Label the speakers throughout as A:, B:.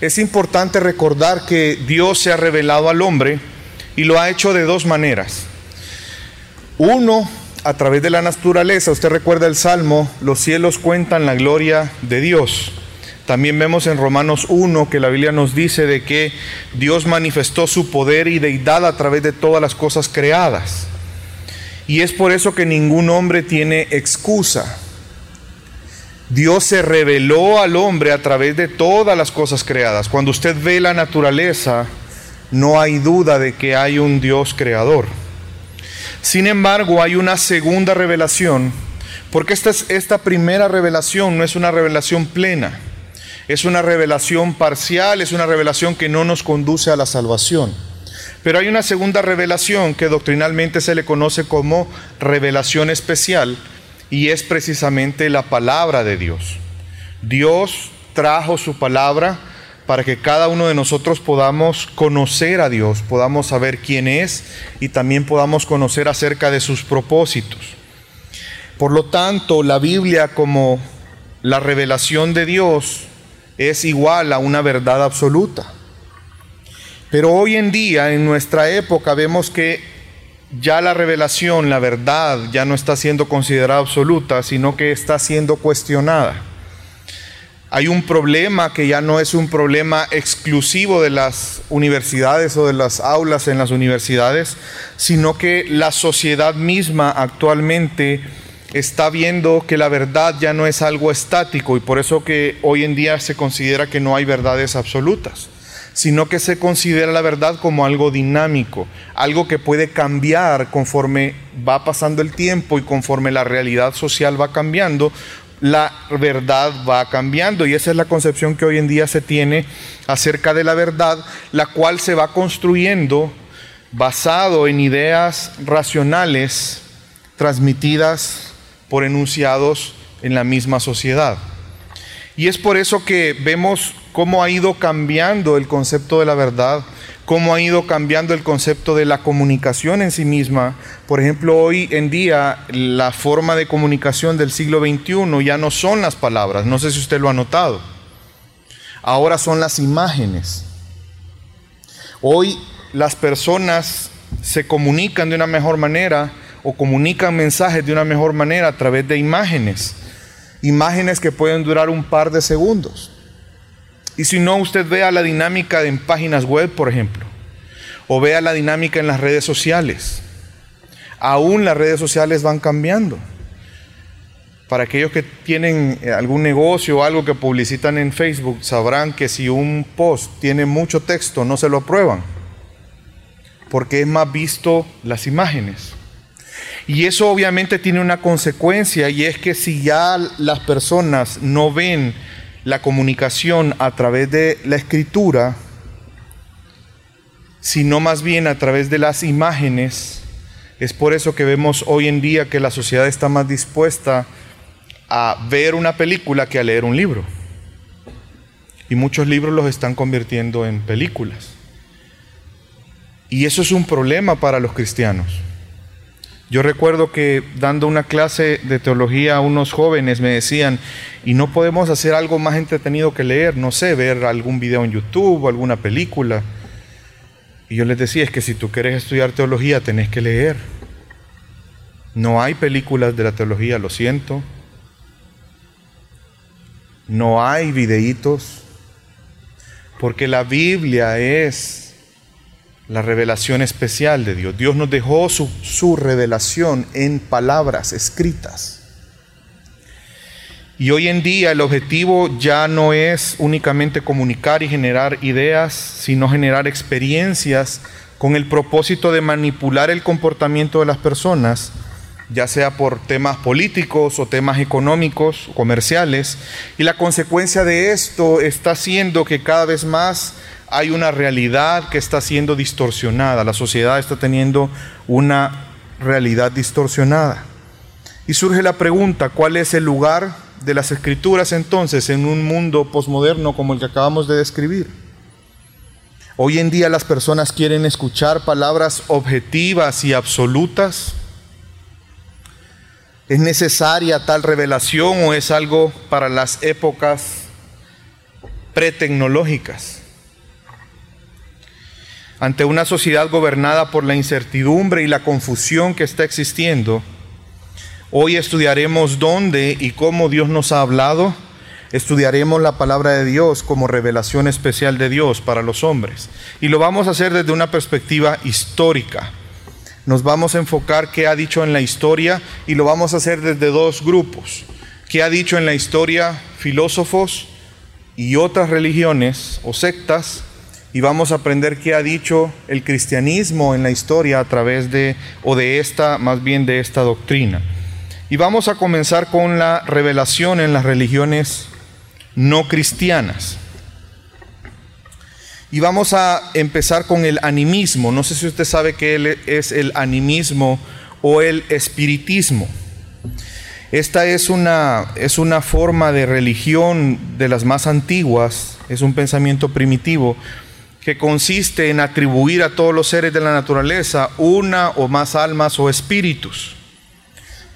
A: es importante recordar que Dios se ha revelado al hombre y lo ha hecho de dos maneras. Uno, a través de la naturaleza, usted recuerda el Salmo, los cielos cuentan la gloria de Dios. También vemos en Romanos 1 que la Biblia nos dice de que Dios manifestó su poder y deidad a través de todas las cosas creadas. Y es por eso que ningún hombre tiene excusa. Dios se reveló al hombre a través de todas las cosas creadas. Cuando usted ve la naturaleza, no hay duda de que hay un Dios creador. Sin embargo, hay una segunda revelación, porque esta, esta primera revelación no es una revelación plena, es una revelación parcial, es una revelación que no nos conduce a la salvación. Pero hay una segunda revelación que doctrinalmente se le conoce como revelación especial y es precisamente la palabra de Dios. Dios trajo su palabra para que cada uno de nosotros podamos conocer a Dios, podamos saber quién es y también podamos conocer acerca de sus propósitos. Por lo tanto, la Biblia como la revelación de Dios es igual a una verdad absoluta. Pero hoy en día, en nuestra época, vemos que ya la revelación, la verdad, ya no está siendo considerada absoluta, sino que está siendo cuestionada. Hay un problema que ya no es un problema exclusivo de las universidades o de las aulas en las universidades, sino que la sociedad misma actualmente está viendo que la verdad ya no es algo estático y por eso que hoy en día se considera que no hay verdades absolutas, sino que se considera la verdad como algo dinámico, algo que puede cambiar conforme va pasando el tiempo y conforme la realidad social va cambiando, la verdad va cambiando y esa es la concepción que hoy en día se tiene acerca de la verdad, la cual se va construyendo basado en ideas racionales transmitidas por enunciados en la misma sociedad. Y es por eso que vemos cómo ha ido cambiando el concepto de la verdad, cómo ha ido cambiando el concepto de la comunicación en sí misma. Por ejemplo, hoy en día la forma de comunicación del siglo XXI ya no son las palabras, no sé si usted lo ha notado. Ahora son las imágenes. Hoy las personas se comunican de una mejor manera o comunican mensajes de una mejor manera a través de imágenes. Imágenes que pueden durar un par de segundos. Y si no, usted vea la dinámica en páginas web, por ejemplo, o vea la dinámica en las redes sociales. Aún las redes sociales van cambiando. Para aquellos que tienen eh, algún negocio o algo que publicitan en Facebook, sabrán que si un post tiene mucho texto, no se lo aprueban, porque es más visto las imágenes. Y eso obviamente tiene una consecuencia y es que si ya las personas no ven la comunicación a través de la escritura, sino más bien a través de las imágenes. Es por eso que vemos hoy en día que la sociedad está más dispuesta a ver una película que a leer un libro. Y muchos libros los están convirtiendo en películas. Y eso es un problema para los cristianos. Yo recuerdo que dando una clase de teología a unos jóvenes me decían, y no podemos hacer algo más entretenido que leer, no sé, ver algún video en YouTube alguna película. Y yo les decía, es que si tú quieres estudiar teología tenés que leer. No hay películas de la teología, lo siento. No hay videitos, porque la Biblia es la revelación especial de Dios. Dios nos dejó su, su, revelación en palabras escritas. Y hoy en día el objetivo ya no es únicamente comunicar y generar ideas, sino generar experiencias con el propósito de manipular el comportamiento de las personas, ya sea por temas políticos o temas económicos, comerciales. Y la consecuencia de esto está siendo que cada vez más hay una realidad que está siendo distorsionada, la sociedad está teniendo una realidad distorsionada. Y surge la pregunta, ¿cuál es el lugar de las escrituras entonces en un mundo posmoderno como el que acabamos de describir? Hoy en día las personas quieren escuchar palabras objetivas y absolutas. ¿Es necesaria tal revelación o es algo para las épocas pretecnológicas. Ante una sociedad gobernada por la incertidumbre y la confusión que está existiendo, hoy estudiaremos dónde y cómo Dios nos ha hablado. Estudiaremos la palabra de Dios como revelación especial de Dios para los hombres. Y lo vamos a hacer desde una perspectiva histórica. Nos vamos a enfocar qué ha dicho en la historia y lo vamos a hacer desde dos grupos. ¿Qué ha dicho en la historia filósofos y otras religiones o sectas? Y vamos a aprender qué ha dicho el cristianismo en la historia a través de, o de esta, más bien de esta doctrina. Y vamos a comenzar con la revelación en las religiones no cristianas. Y vamos a empezar con el animismo. No sé si usted sabe qué es el animismo o el espiritismo. Esta es una, es una forma de religión de las más antiguas, es un pensamiento primitivo que consiste en atribuir a todos los seres de la naturaleza una o más almas o espíritus.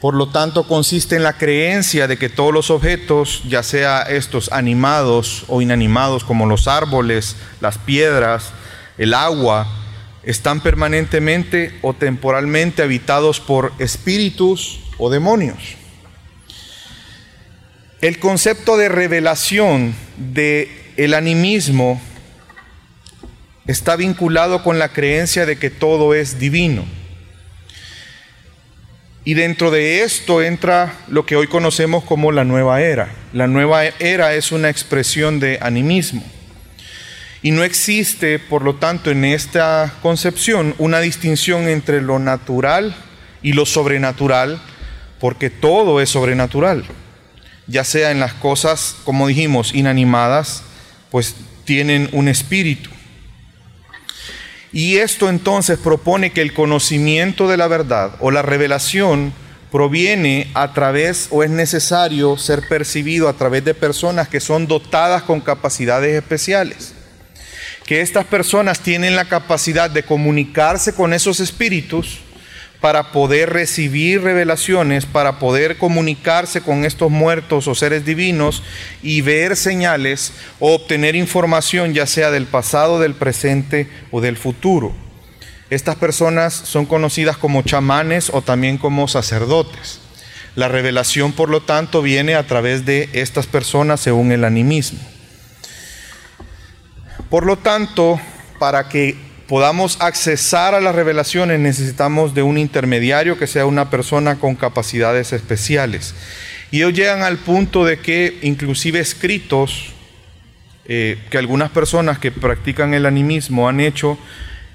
A: Por lo tanto, consiste en la creencia de que todos los objetos, ya sea estos animados o inanimados como los árboles, las piedras, el agua, están permanentemente o temporalmente habitados por espíritus o demonios. El concepto de revelación de el animismo está vinculado con la creencia de que todo es divino. Y dentro de esto entra lo que hoy conocemos como la nueva era. La nueva era es una expresión de animismo. Y no existe, por lo tanto, en esta concepción una distinción entre lo natural y lo sobrenatural, porque todo es sobrenatural. Ya sea en las cosas, como dijimos, inanimadas, pues tienen un espíritu. Y esto entonces propone que el conocimiento de la verdad o la revelación proviene a través o es necesario ser percibido a través de personas que son dotadas con capacidades especiales. Que estas personas tienen la capacidad de comunicarse con esos espíritus para poder recibir revelaciones, para poder comunicarse con estos muertos o seres divinos y ver señales o obtener información ya sea del pasado, del presente o del futuro. Estas personas son conocidas como chamanes o también como sacerdotes. La revelación, por lo tanto, viene a través de estas personas según el animismo. Por lo tanto, para que podamos accesar a las revelaciones necesitamos de un intermediario que sea una persona con capacidades especiales. Y ellos llegan al punto de que inclusive escritos eh, que algunas personas que practican el animismo han hecho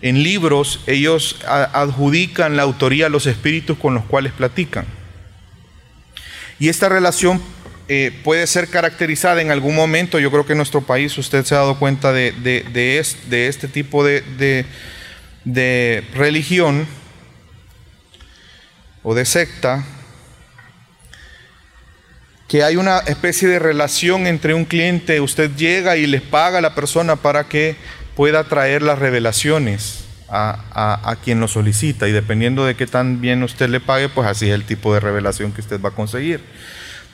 A: en libros, ellos adjudican la autoría a los espíritus con los cuales platican. Y esta relación eh, puede ser caracterizada en algún momento, yo creo que en nuestro país usted se ha dado cuenta de, de, este tipo de, religión o de secta, que hay una especie de relación entre un cliente, usted llega y les paga a la persona para que pueda traer las revelaciones a, quien lo solicita y dependiendo de qué tan bien usted le pague, pues así es el tipo de revelación que usted va a conseguir.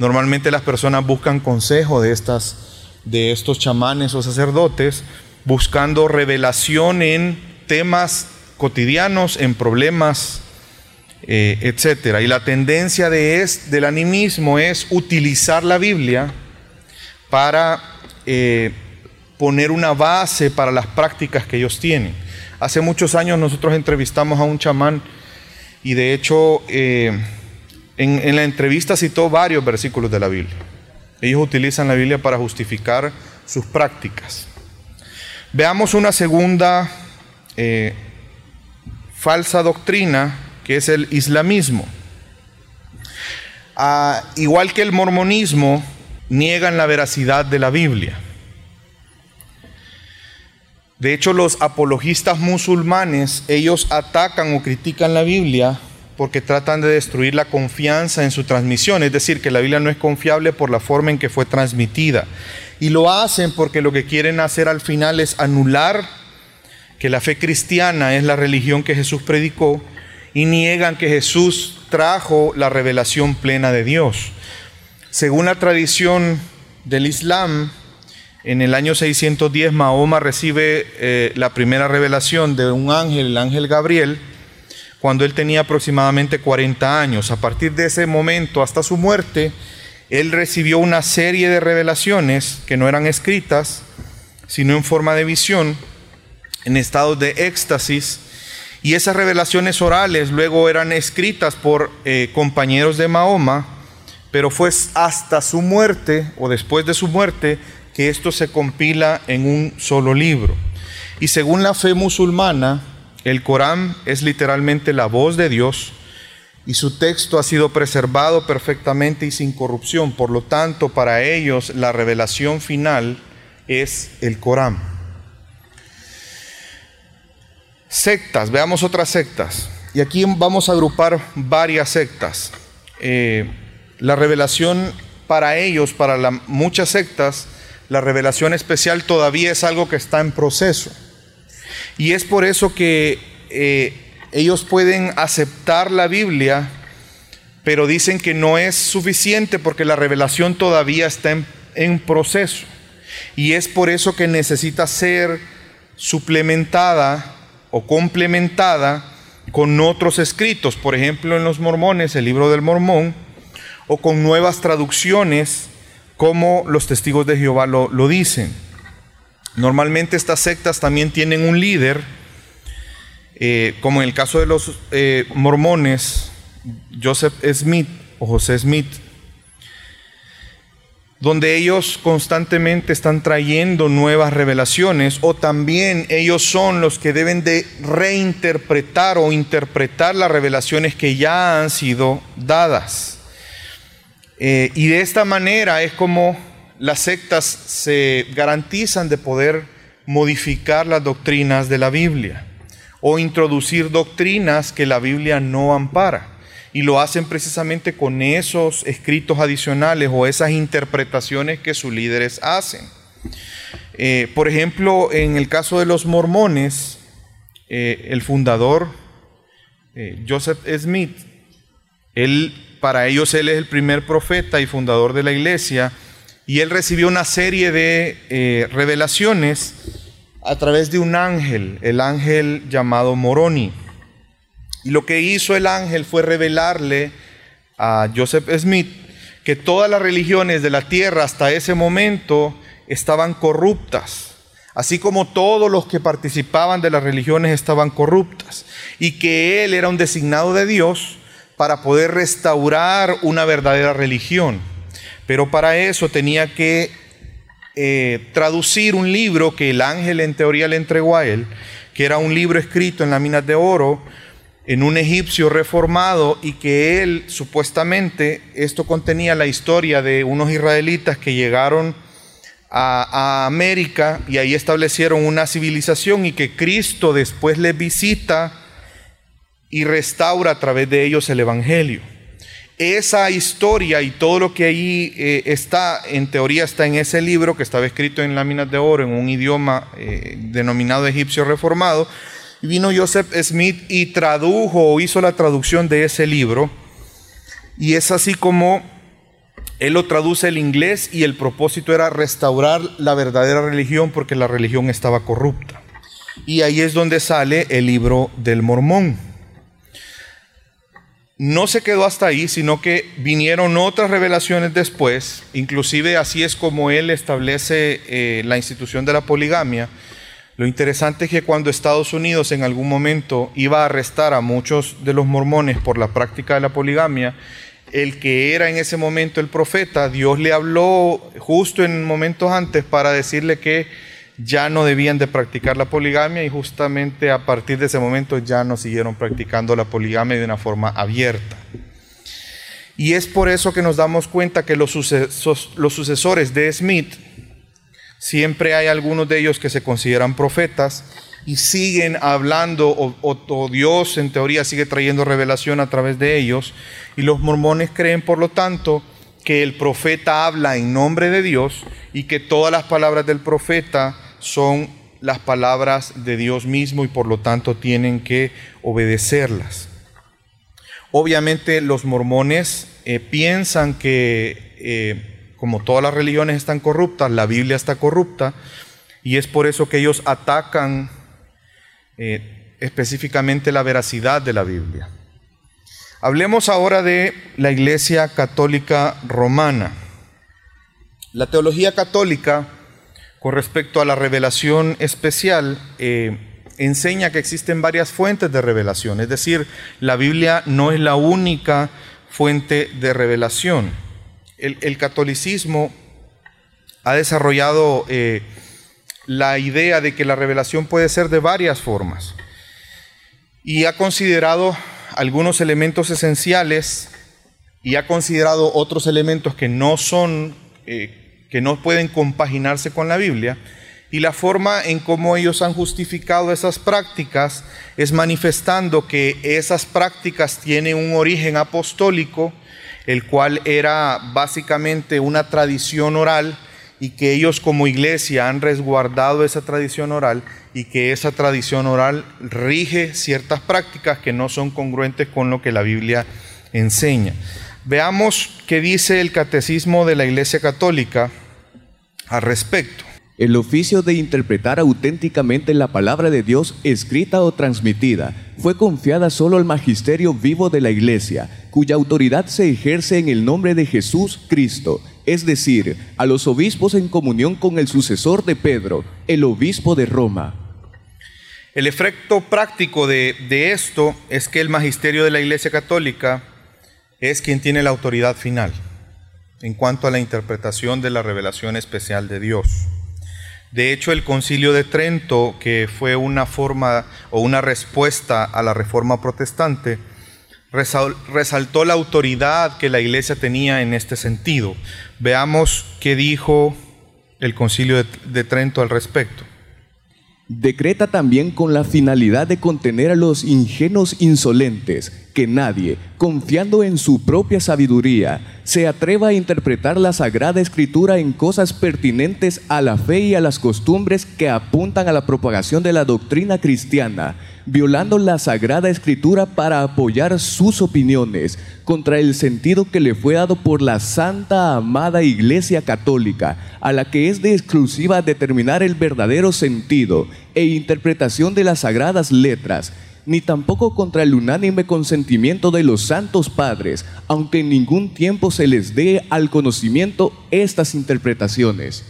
A: Normalmente las personas buscan consejo de, estas, de estos chamanes o sacerdotes, buscando revelación en temas cotidianos, en problemas, eh, etc. Y la tendencia de es, del animismo es utilizar la Biblia para eh, poner una base para las prácticas que ellos tienen. Hace muchos años nosotros entrevistamos a un chamán y de hecho... Eh, en, la entrevista citó varios versículos de la Biblia. Ellos utilizan la Biblia para justificar sus prácticas. Veamos una segunda eh, falsa doctrina que es el islamismo. Ah, igual que el mormonismo, niegan la veracidad de la Biblia. De hecho, los apologistas musulmanes, ellos atacan o critican la Biblia porque tratan de destruir la confianza en su transmisión, es decir, que la Biblia no es confiable por la forma en que fue transmitida. Y lo hacen porque lo que quieren hacer al final es anular que la fe cristiana es la religión que Jesús predicó y niegan que Jesús trajo la revelación plena de Dios. Según la tradición del Islam, En el año 610 Mahoma recibe eh, la primera revelación de un ángel, el ángel Gabriel, cuando él tenía aproximadamente 40 años. A partir de ese momento hasta su muerte, él recibió una serie de revelaciones que no eran escritas, sino en forma de visión, en estados de éxtasis, y esas revelaciones orales luego eran escritas por eh, compañeros de Mahoma, pero fue hasta su muerte o después de su muerte que esto se compila en un solo libro. Y según la fe musulmana, el Corán es literalmente la voz de Dios y su texto ha sido preservado perfectamente y sin corrupción. Por lo tanto, para ellos la revelación final es el Corán. Sectas, veamos otras sectas. Y aquí vamos a agrupar varias sectas. Eh, la revelación para ellos, para muchas sectas, la revelación especial todavía es algo que está en proceso. Y es por eso que eh, ellos pueden aceptar la Biblia, pero dicen que no es suficiente porque la revelación todavía está en, proceso. Y es por eso que necesita ser suplementada o complementada con otros escritos, por ejemplo en los mormones, el libro del mormón, o con nuevas traducciones como los testigos de Jehová lo dicen. Normalmente estas sectas también tienen un líder, eh, como en el caso de los eh, mormones, Joseph Smith o José Smith, donde ellos constantemente están trayendo nuevas revelaciones o también ellos son los que deben de reinterpretar o interpretar las revelaciones que ya han sido dadas. Eh, y de esta manera es como las sectas se garantizan de poder modificar las doctrinas de la Biblia o introducir doctrinas que la Biblia no ampara. Y lo hacen precisamente con esos escritos adicionales o esas interpretaciones que sus líderes hacen. Eh, por ejemplo, en el caso de los mormones, eh, el fundador, eh, Joseph Smith, él, para ellos él es el primer profeta y fundador de la iglesia, y él recibió una serie de eh, revelaciones a través de un ángel, el ángel llamado Moroni. Y lo que hizo el ángel fue revelarle a Joseph Smith que todas las religiones de la tierra hasta ese momento estaban corruptas, así como todos los que participaban de las religiones estaban corruptas, y que él era un designado de Dios para poder restaurar una verdadera religión. Pero para eso tenía que eh, traducir un libro que el ángel en teoría le entregó a él, que era un libro escrito en láminas de oro en un egipcio reformado y que él supuestamente, esto contenía la historia de unos israelitas que llegaron a, a América y ahí establecieron una civilización y que Cristo después les visita y restaura a través de ellos el Evangelio esa historia y todo lo que ahí eh, está, en teoría está en ese libro que estaba escrito en láminas de oro en un idioma eh, denominado egipcio reformado. Y vino Joseph Smith y tradujo o hizo la traducción de ese libro. Y es así como él lo traduce el inglés y el propósito era restaurar la verdadera religión porque la religión estaba corrupta. Y ahí es donde sale el libro del mormón no se quedó hasta ahí, sino que vinieron otras revelaciones después, inclusive así es como él establece eh, la institución de la poligamia. Lo interesante es que cuando Estados Unidos en algún momento iba a arrestar a muchos de los mormones por la práctica de la poligamia, el que era en ese momento el profeta, Dios le habló justo en momentos antes para decirle que ya no debían de practicar la poligamia y justamente a partir de ese momento ya no siguieron practicando la poligamia de una forma abierta. Y es por eso que nos damos cuenta que los, sucesores de Smith, siempre hay algunos de ellos que se consideran profetas y siguen hablando, o, o, Dios en teoría sigue trayendo revelación a través de ellos, y los mormones creen, por lo tanto, que el profeta habla en nombre de Dios y que todas las palabras del profeta son las palabras de Dios mismo y por lo tanto tienen que obedecerlas. Obviamente los mormones eh, piensan que, eh, como todas las religiones están corruptas, la Biblia está corrupta, y es por eso que ellos atacan eh, específicamente la veracidad de la Biblia. Hablemos ahora de la Iglesia Católica Romana. La teología católica, con respecto a la revelación especial, eh, enseña que existen varias fuentes de revelación, es decir, la Biblia no es la única fuente de revelación. El, catolicismo ha desarrollado eh, la idea de que la revelación puede ser de varias formas y ha considerado algunos elementos esenciales y ha considerado otros elementos que no son, eh, que no pueden compaginarse con la Biblia. Y la forma en cómo ellos han justificado esas prácticas es manifestando que esas prácticas tienen un origen apostólico, el cual era básicamente una tradición oral y que ellos como iglesia han resguardado esa tradición oral y que esa tradición oral rige ciertas prácticas que no son congruentes con lo que la Biblia enseña. Veamos qué dice el catecismo de la Iglesia Católica al respecto.
B: El oficio de interpretar auténticamente la palabra de Dios escrita o transmitida fue confiada solo al magisterio vivo de la Iglesia, cuya autoridad se ejerce en el nombre de Jesús Cristo, es decir, a los obispos en comunión con el sucesor de Pedro, el obispo de Roma.
A: El efecto práctico de, esto es que el magisterio de la Iglesia Católica es quien tiene la autoridad final en cuanto a la interpretación de la revelación especial de Dios. De hecho, el concilio de Trento, que fue una forma o una respuesta a la reforma protestante, resaltó la autoridad que la iglesia tenía en este sentido. Veamos qué dijo el concilio de, Trento al respecto.
B: Decreta también con la finalidad de contener a los ingenuos insolentes, que nadie, confiando en su propia sabiduría, se atreva a interpretar la Sagrada Escritura en cosas pertinentes a la fe y a las costumbres que apuntan a la propagación de la doctrina cristiana, violando la Sagrada Escritura para apoyar sus opiniones contra el sentido que le fue dado por la santa amada Iglesia Católica, a la que es de exclusiva determinar el verdadero sentido e interpretación de las sagradas letras, ni tampoco contra el unánime consentimiento de los santos padres, aunque en ningún tiempo se les dé al conocimiento estas interpretaciones.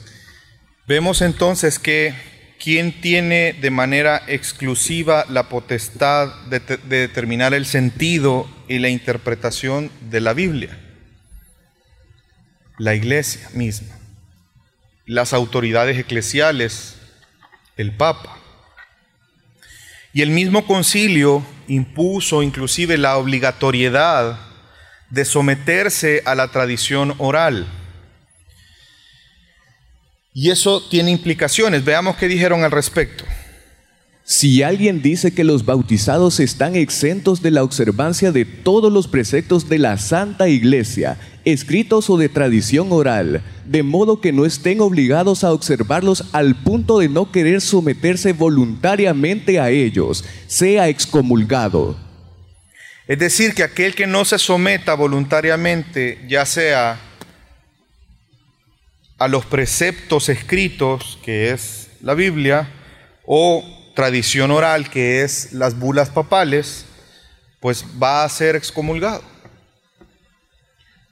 A: Vemos entonces que ¿quién tiene de manera exclusiva la potestad de, determinar el sentido y la interpretación de la Biblia? La iglesia misma, las autoridades eclesiales, el Papa. Y el mismo concilio impuso inclusive la obligatoriedad de someterse a la tradición oral y eso tiene implicaciones. Veamos qué dijeron al respecto.
B: Si alguien dice que los bautizados están exentos de la observancia de todos los preceptos de la Santa Iglesia, escritos o de tradición oral, de modo que no estén obligados a observarlos al punto de no querer someterse voluntariamente a ellos, sea excomulgado.
A: Es decir, que aquel que no se someta voluntariamente, ya sea a los preceptos escritos, que es la Biblia, o tradición oral, que es las bulas papales, pues va a ser excomulgado.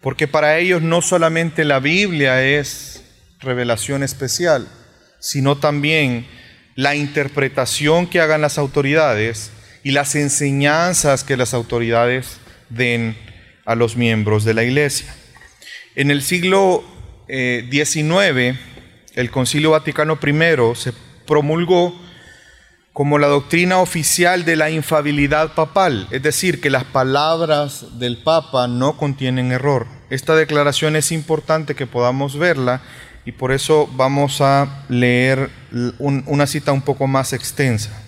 A: Porque para ellos no solamente la Biblia es revelación especial, sino también la interpretación que hagan las autoridades y las enseñanzas que las autoridades den a los miembros de la iglesia. En el siglo 19, eh, el Concilio Vaticano I se promulgó como la doctrina oficial de la infabilidad papal, es decir, que las palabras del Papa no contienen error. Esta declaración es importante que podamos verla y por eso vamos a leer una cita un poco más extensa.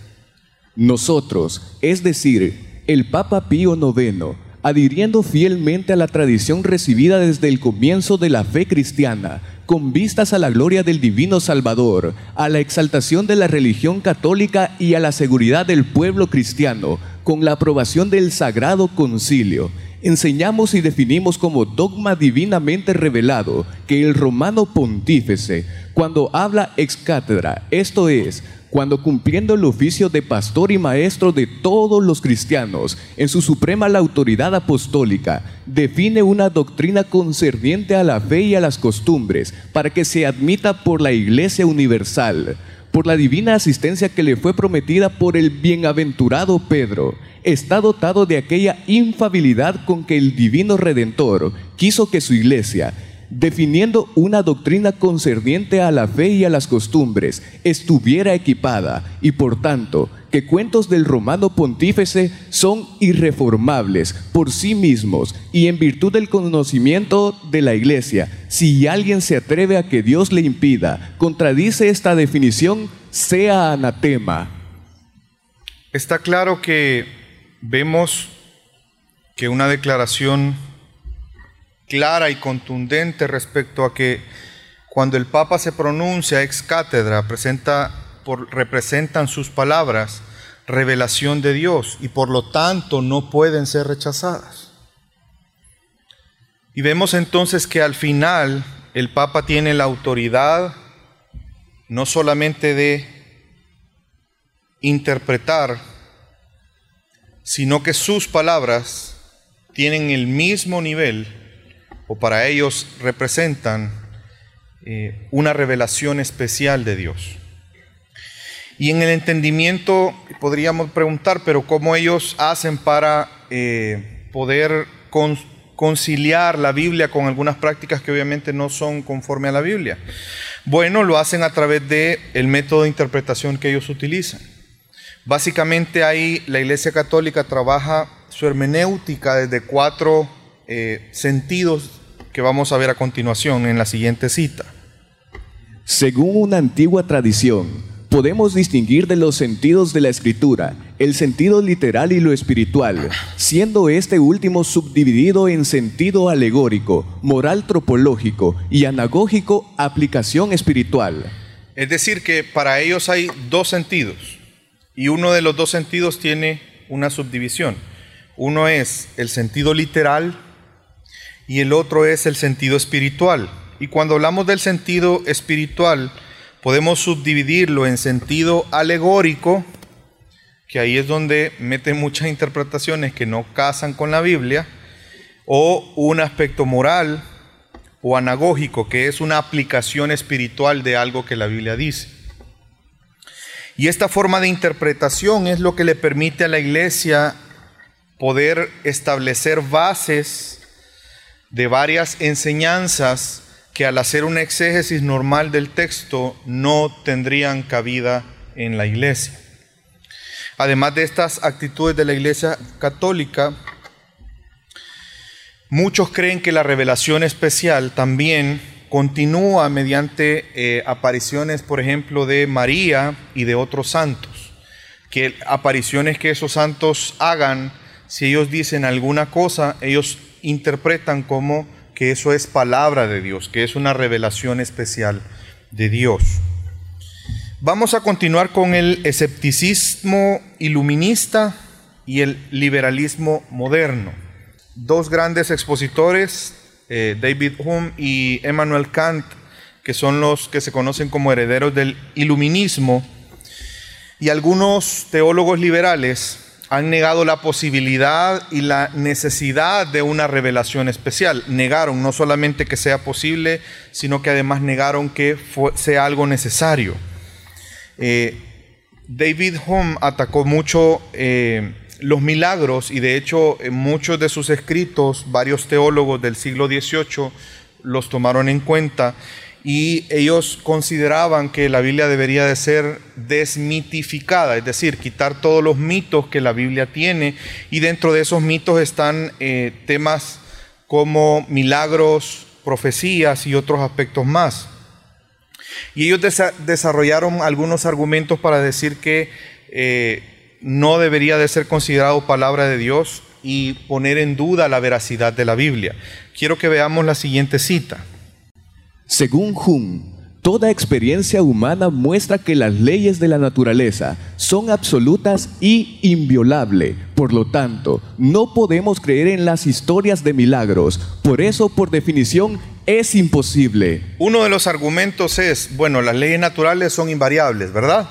B: Nosotros, es decir, el Papa Pío IX, adhiriendo fielmente a la tradición recibida desde el comienzo de la fe cristiana, con vistas a la gloria del divino Salvador, a la exaltación de la religión católica y a la seguridad del pueblo cristiano, con la aprobación del Sagrado Concilio, enseñamos y definimos como dogma divinamente revelado que el romano pontífice, cuando habla ex cátedra, esto es, cuando cumpliendo el oficio de pastor y maestro de todos los cristianos, en su suprema la autoridad apostólica, define una doctrina concerniente a la fe y a las costumbres, para que se admita por la Iglesia Universal, por la divina asistencia que le fue prometida por el bienaventurado Pedro, está dotado de aquella infabilidad con que el divino Redentor quiso que su iglesia, definiendo una doctrina concerniente a la fe y a las costumbres, estuviera equipada y por tanto que cuentos del romano pontífice son irreformables por sí mismos y en virtud del conocimiento de la iglesia, si alguien se atreve a que Dios le impida, contradice esta definición, sea anatema.
A: Está claro que vemos que una declaración clara y contundente respecto a que cuando el Papa se pronuncia ex cátedra, presenta por, representan sus palabras revelación de Dios y por lo tanto no pueden ser rechazadas. Y vemos entonces que al final el Papa tiene la autoridad no solamente de interpretar, sino que sus palabras tienen el mismo nivel o para ellos representan eh, una revelación especial de Dios. Y en el entendimiento podríamos preguntar, pero ¿cómo ellos hacen para eh, poder conciliar la Biblia con algunas prácticas que obviamente no son conforme a la Biblia? Bueno, lo hacen a través del el método de interpretación que ellos utilizan. Básicamente ahí la Iglesia Católica trabaja su hermenéutica desde cuatro eh, sentidos que vamos a ver a continuación en la siguiente cita.
B: Según una antigua tradición, podemos distinguir de los sentidos de la escritura el sentido literal y lo espiritual, siendo este último subdividido en sentido alegórico, moral tropológico y anagógico aplicación espiritual.
A: Es decir, que para ellos hay dos sentidos y uno de los dos sentidos tiene una subdivisión. Uno es el sentido literal y el otro es el sentido espiritual. Y cuando hablamos del sentido espiritual, podemos subdividirlo en sentido alegórico, que ahí es donde mete muchas interpretaciones que no casan con la Biblia, o un aspecto moral o anagógico, que es una aplicación espiritual de algo que la Biblia dice. Y esta forma de interpretación es lo que le permite a la iglesia poder establecer bases de varias enseñanzas que al hacer una exégesis normal del texto no tendrían cabida en la iglesia. Además de estas actitudes de la iglesia católica, muchos creen que la revelación especial también continúa mediante eh, apariciones, por ejemplo, de María y de otros santos. Que apariciones que esos santos hagan, si ellos dicen alguna cosa, ellos interpretan como que eso es palabra de Dios, que es una revelación especial de Dios. Vamos a continuar con el escepticismo iluminista y el liberalismo moderno. Dos grandes expositores, eh, David Hume y Emmanuel Kant, que son los que se conocen como herederos del iluminismo, y algunos teólogos liberales han negado la posibilidad y la necesidad de una revelación especial. Negaron no solamente que sea posible, sino que además negaron que sea algo necesario. Eh, David Hume atacó mucho eh, los milagros y de hecho muchos de sus escritos varios teólogos del siglo XVIII los tomaron en cuenta y ellos consideraban que la Biblia debería de ser desmitificada, es decir, quitar todos los mitos que la Biblia tiene y dentro de esos mitos están eh, temas como milagros, profecías y otros aspectos más. Y ellos desarrollaron algunos argumentos para decir que eh, no debería de ser considerado palabra de Dios y poner en duda la veracidad de la Biblia. Quiero que veamos la siguiente cita.
B: Según Hume, Toda experiencia humana muestra que las leyes de la naturaleza son absolutas y inviolables. Por lo tanto, no podemos creer en las historias de milagros. Por eso, por definición, es imposible.
A: Uno de los argumentos es, bueno, las leyes naturales son invariables, ¿verdad?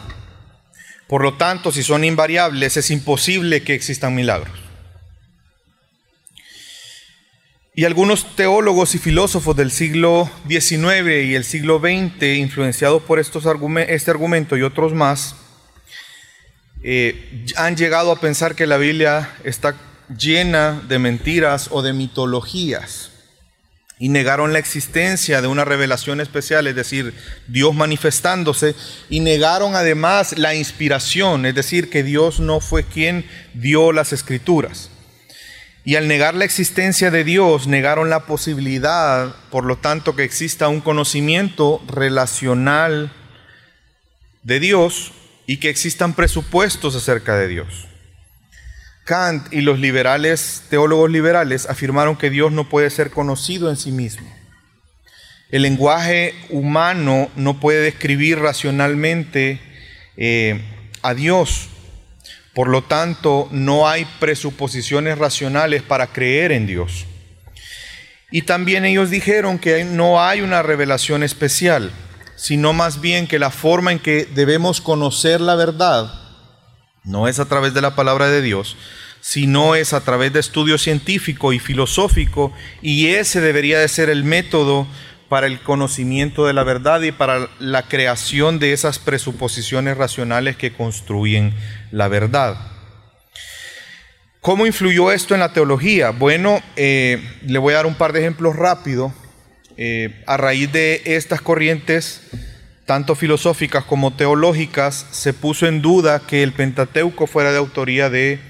A: Por lo tanto, si son invariables, es imposible que existan milagros. Y algunos teólogos y filósofos del siglo XIX y el siglo XX, influenciados por estos este argumento y otros más, eh, han llegado a pensar que la Biblia está llena de mentiras o de mitologías y negaron la existencia de una revelación especial, es decir, Dios manifestándose, y negaron además la inspiración, es decir, que Dios no fue quien dio las escrituras. Y al negar la existencia de Dios, negaron la posibilidad, por lo tanto, que exista un conocimiento relacional de Dios y que existan presupuestos acerca de Dios. Kant y los liberales, teólogos liberales, afirmaron que Dios no puede ser conocido en sí mismo. El lenguaje humano no puede describir racionalmente eh, a Dios. Por lo tanto, no hay presuposiciones racionales para creer en Dios. Y también ellos dijeron que no hay una revelación especial, sino más bien que la forma en que debemos conocer la verdad no es a través de la palabra de Dios, sino es a través de estudio científico y filosófico, y ese debería de ser el método para el conocimiento de la verdad y para la creación de esas presuposiciones racionales que construyen la verdad. ¿Cómo influyó esto en la teología? Bueno, eh, le voy a dar un par de ejemplos rápidos. Eh, a raíz de estas corrientes, tanto filosóficas como teológicas, se puso en duda que el Pentateuco fuera de autoría de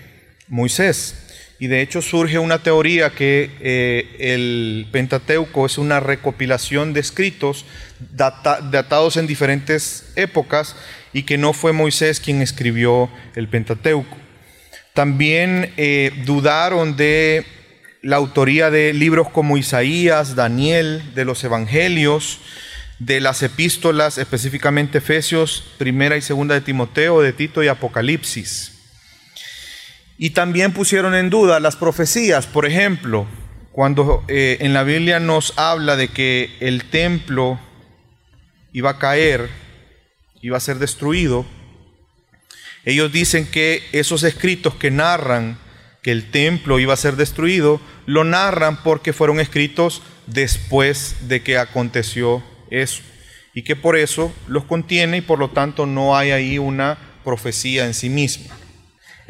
A: Moisés. Y de hecho surge una teoría que eh, el Pentateuco es una recopilación de escritos datados en diferentes épocas y que no fue Moisés quien escribió el Pentateuco. También eh, dudaron de la autoría de libros como Isaías, Daniel, de los Evangelios, de las epístolas, específicamente Efesios, primera y segunda de Timoteo, de Tito y Apocalipsis. Y también pusieron en duda las profecías, por ejemplo, cuando eh, en la Biblia nos habla de que el templo iba a caer, iba a ser destruido, ellos dicen que esos escritos que narran que el templo iba a ser destruido, lo narran porque fueron escritos después de que aconteció eso. Y que por eso los contiene y por lo tanto no hay ahí una profecía en sí misma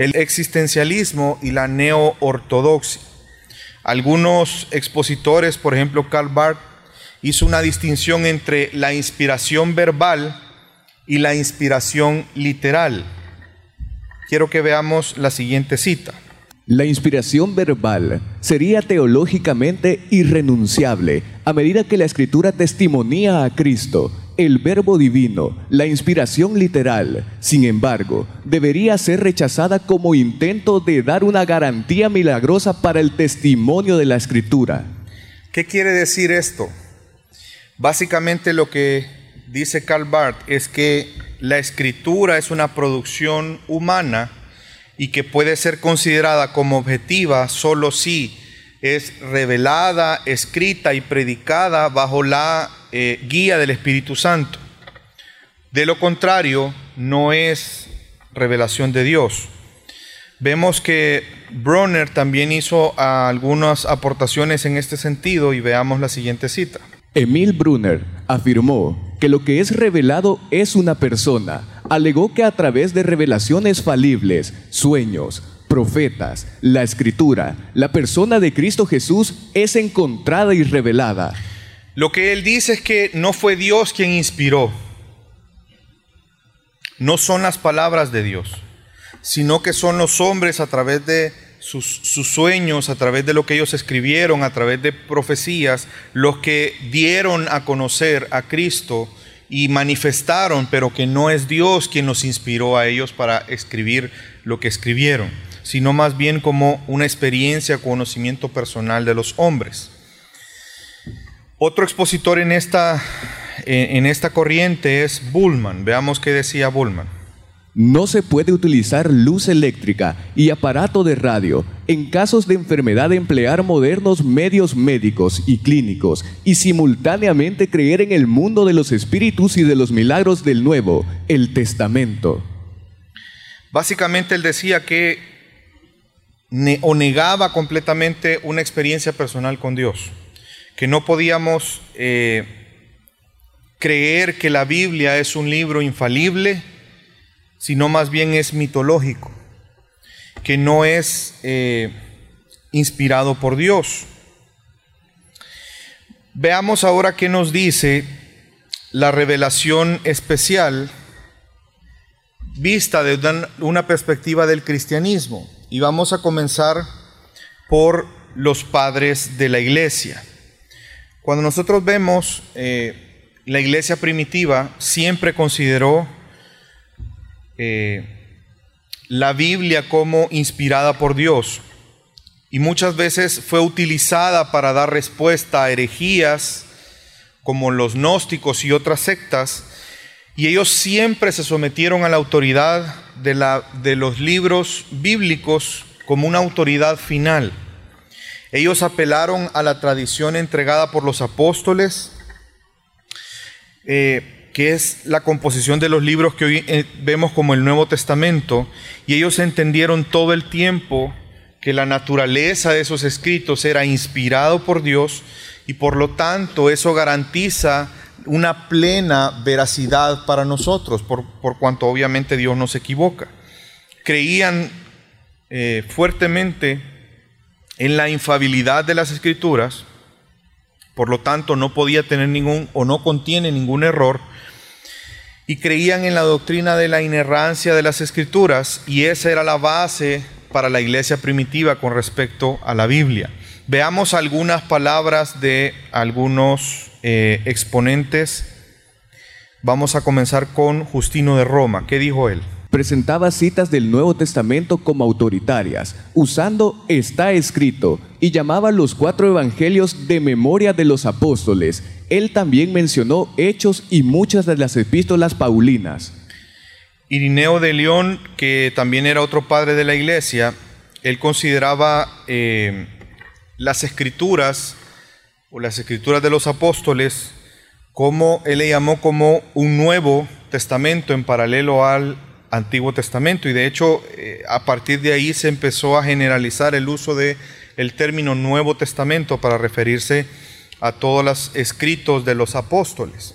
A: el existencialismo y la neo-ortodoxia. Algunos expositores, por ejemplo Karl Barth, hizo una distinción entre la inspiración verbal y la inspiración literal. Quiero que veamos la siguiente cita.
B: La inspiración verbal sería teológicamente irrenunciable a medida que la escritura testimonía a Cristo el verbo divino, la inspiración literal, sin embargo, debería ser rechazada como intento de dar una garantía milagrosa para el testimonio de la escritura.
A: ¿Qué quiere decir esto? Básicamente lo que dice Karl Barth es que la escritura es una producción humana y que puede ser considerada como objetiva solo si es revelada, escrita y predicada bajo la eh, guía del Espíritu Santo. De lo contrario, no es revelación de Dios. Vemos que Bronner también hizo algunas aportaciones en este sentido y veamos la siguiente cita.
B: Emil Brunner afirmó que lo que es revelado es una persona. Alegó que a través de revelaciones falibles, sueños, profetas, la escritura, la persona de Cristo Jesús es encontrada y revelada.
A: Lo que él dice es que no fue Dios quien inspiró, no son las palabras de Dios, sino que son los hombres a través de sus, sueños, a través de lo que ellos escribieron, a través de profecías, los que dieron a conocer a Cristo y manifestaron, pero que no es Dios quien los inspiró a ellos para escribir lo que escribieron sino más bien como una experiencia, conocimiento personal de los hombres. Otro expositor en esta, en, en esta corriente es Bullman. Veamos qué decía Bullman.
B: No se puede utilizar luz eléctrica y aparato de radio en casos de enfermedad emplear modernos medios médicos y clínicos y simultáneamente creer en el mundo de los espíritus y de los milagros del Nuevo, el Testamento.
A: Básicamente él decía que o negaba completamente una experiencia personal con Dios, que no podíamos eh, creer que la Biblia es un libro infalible, sino más bien es mitológico, que no es eh, inspirado por Dios. Veamos ahora qué nos dice la revelación especial vista desde una perspectiva del cristianismo. Y vamos a comenzar por los padres de la iglesia. Cuando nosotros vemos eh, la iglesia primitiva, siempre consideró eh, la Biblia como inspirada por Dios y muchas veces fue utilizada para dar respuesta a herejías como los gnósticos y otras sectas y ellos siempre se sometieron a la autoridad de, la, de los libros bíblicos como una autoridad final. Ellos apelaron a la tradición entregada por los apóstoles, eh, que es la composición de los libros que hoy eh, vemos como el Nuevo Testamento, y ellos entendieron todo el tiempo que la naturaleza de esos escritos era inspirado por Dios y por lo tanto eso garantiza una plena veracidad para nosotros, por, por cuanto obviamente Dios no se equivoca. Creían eh, fuertemente en la infabilidad de las escrituras, por lo tanto no podía tener ningún o no contiene ningún error, y creían en la doctrina de la inerrancia de las escrituras, y esa era la base para la iglesia primitiva con respecto a la Biblia. Veamos algunas palabras de algunos eh, exponentes. Vamos a comenzar con Justino de Roma. ¿Qué dijo él?
B: Presentaba citas del Nuevo Testamento como autoritarias, usando está escrito, y llamaba los cuatro evangelios de memoria de los apóstoles. Él también mencionó hechos y muchas de las epístolas paulinas.
A: Irineo de León, que también era otro padre de la iglesia, él consideraba eh, las escrituras o las escrituras de los apóstoles como él le llamó como un nuevo testamento en paralelo al Antiguo Testamento y de hecho eh, a partir de ahí se empezó a generalizar el uso de el término Nuevo Testamento para referirse a todos los escritos de los apóstoles.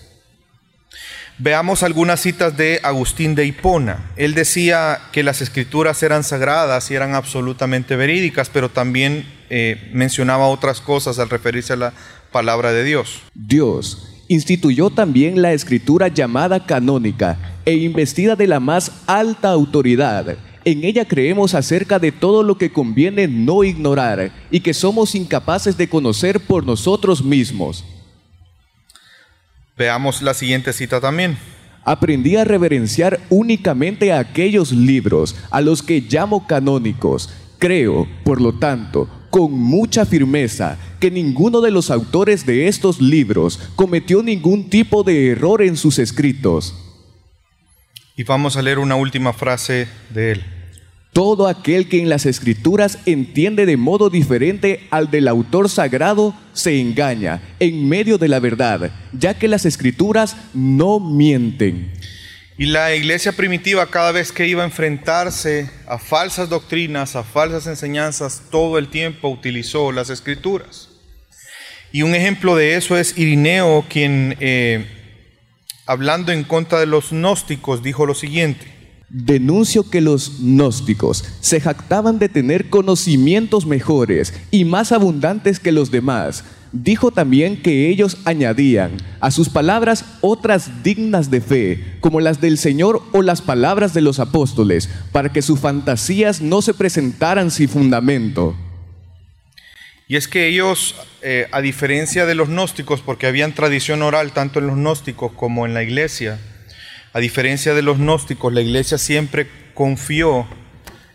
A: Veamos algunas citas de Agustín de Hipona. Él decía que las escrituras eran sagradas y eran absolutamente verídicas, pero también eh, mencionaba otras cosas al referirse a la palabra de Dios.
B: Dios instituyó también la escritura llamada canónica e investida de la más alta autoridad. En ella creemos acerca de todo lo que conviene no ignorar y que somos incapaces de conocer por nosotros mismos.
A: Veamos la siguiente cita también.
B: Aprendí a reverenciar únicamente a aquellos libros a los que llamo canónicos. Creo, por lo tanto, con mucha firmeza que ninguno de los autores de estos libros cometió ningún tipo de error en sus escritos.
A: Y vamos a leer una última frase de él.
B: Todo aquel que en las escrituras entiende de modo diferente al del autor sagrado se engaña en medio de la verdad, ya que las escrituras no mienten.
A: Y la iglesia primitiva cada vez que iba a enfrentarse a falsas doctrinas, a falsas enseñanzas, todo el tiempo utilizó las escrituras. Y un ejemplo de eso es Irineo, quien eh, hablando en contra de los gnósticos dijo lo siguiente.
B: Denuncio que los gnósticos se jactaban de tener conocimientos mejores y más abundantes que los demás. Dijo también que ellos añadían a sus palabras otras dignas de fe, como las del Señor o las palabras de los apóstoles, para que sus fantasías no se presentaran sin fundamento.
A: Y es que ellos, eh, a diferencia de los gnósticos, porque habían tradición oral tanto en los gnósticos como en la iglesia, a diferencia de los gnósticos, la iglesia siempre confió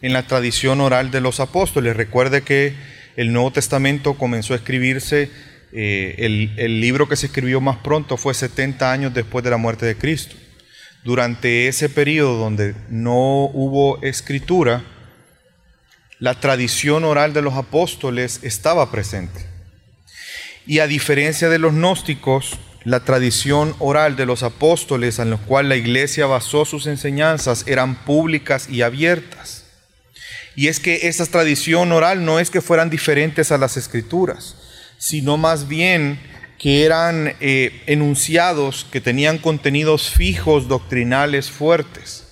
A: en la tradición oral de los apóstoles. Recuerde que el Nuevo Testamento comenzó a escribirse eh, el, el libro que se escribió más pronto fue 70 años después de la muerte de Cristo. Durante ese periodo donde no hubo escritura, la tradición oral de los apóstoles estaba presente. Y a diferencia de los gnósticos, la tradición oral de los apóstoles en los cual la iglesia basó sus enseñanzas eran públicas y abiertas. Y es que esa tradición oral no es que fueran diferentes a las escrituras, sino más bien que eran eh, enunciados que tenían contenidos fijos, doctrinales, fuertes.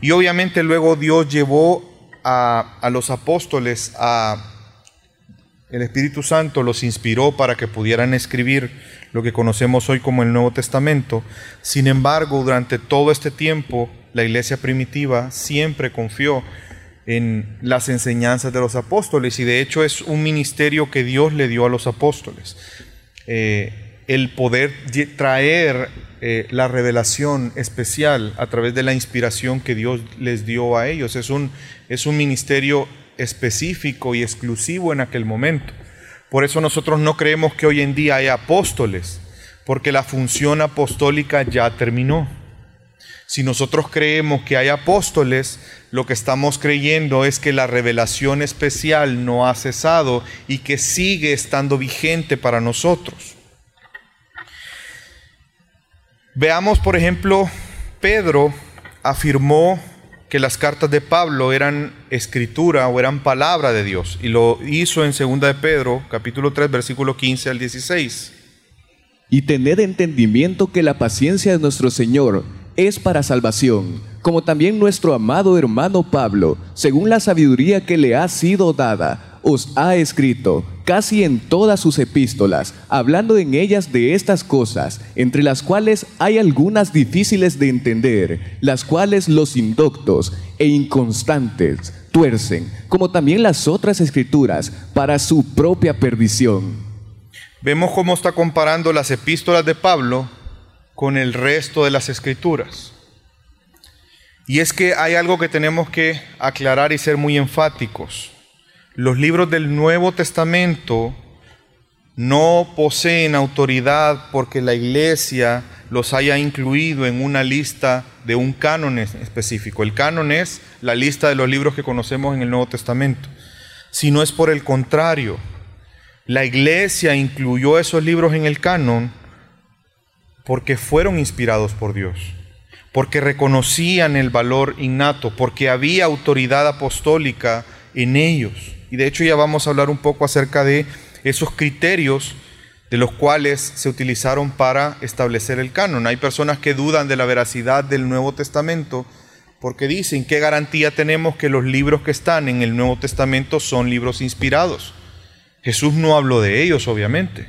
A: Y obviamente luego Dios llevó a, a los apóstoles a el Espíritu Santo los inspiró para que pudieran escribir lo que conocemos hoy como el Nuevo Testamento. Sin embargo, durante todo este tiempo, la iglesia primitiva siempre confió en las enseñanzas de los apóstoles y de hecho es un ministerio que Dios le dio a los apóstoles. Eh, el poder traer eh, la revelación especial a través de la inspiración que Dios les dio a ellos. Es un, es un ministerio específico y exclusivo en aquel momento. Por eso nosotros no creemos que hoy en día hay apóstoles, porque la función apostólica ya terminó. Si nosotros creemos que hay apóstoles, lo que estamos creyendo es que la revelación especial no ha cesado y que sigue estando vigente para nosotros. Veamos, por ejemplo, Pedro afirmó que las cartas de Pablo eran escritura o eran palabra de Dios y lo hizo en 2 de Pedro, capítulo 3, versículo 15 al 16.
B: Y tened entendimiento que la paciencia de nuestro Señor es para salvación, como también nuestro amado hermano Pablo, según la sabiduría que le ha sido dada, os ha escrito casi en todas sus epístolas, hablando en ellas de estas cosas, entre las cuales hay algunas difíciles de entender, las cuales los indoctos e inconstantes tuercen, como también las otras escrituras, para su propia perdición.
A: Vemos cómo está comparando las epístolas de Pablo con el resto de las escrituras. Y es que hay algo que tenemos que aclarar y ser muy enfáticos. Los libros del Nuevo Testamento no poseen autoridad porque la iglesia los haya incluido en una lista de un canon específico. El canon es la lista de los libros que conocemos en el Nuevo Testamento. Si no es por el contrario, la iglesia incluyó esos libros en el canon porque fueron inspirados por Dios, porque reconocían el valor innato, porque había autoridad apostólica en ellos. Y de hecho ya vamos a hablar un poco acerca de esos criterios de los cuales se utilizaron para establecer el canon. Hay personas que dudan de la veracidad del Nuevo Testamento porque dicen, ¿qué garantía tenemos que los libros que están en el Nuevo Testamento son libros inspirados? Jesús no habló de ellos, obviamente.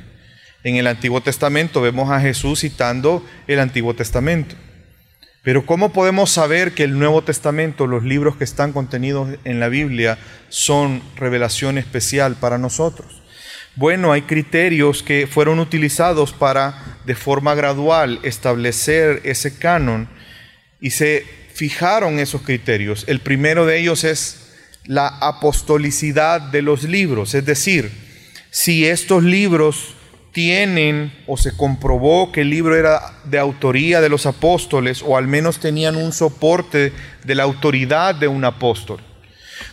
A: En el Antiguo Testamento vemos a Jesús citando el Antiguo Testamento. Pero ¿cómo podemos saber que el Nuevo Testamento, los libros que están contenidos en la Biblia, son revelación especial para nosotros? Bueno, hay criterios que fueron utilizados para, de forma gradual, establecer ese canon y se fijaron esos criterios. El primero de ellos es la apostolicidad de los libros, es decir, si estos libros tienen o se comprobó que el libro era de autoría de los apóstoles o al menos tenían un soporte de la autoridad de un apóstol.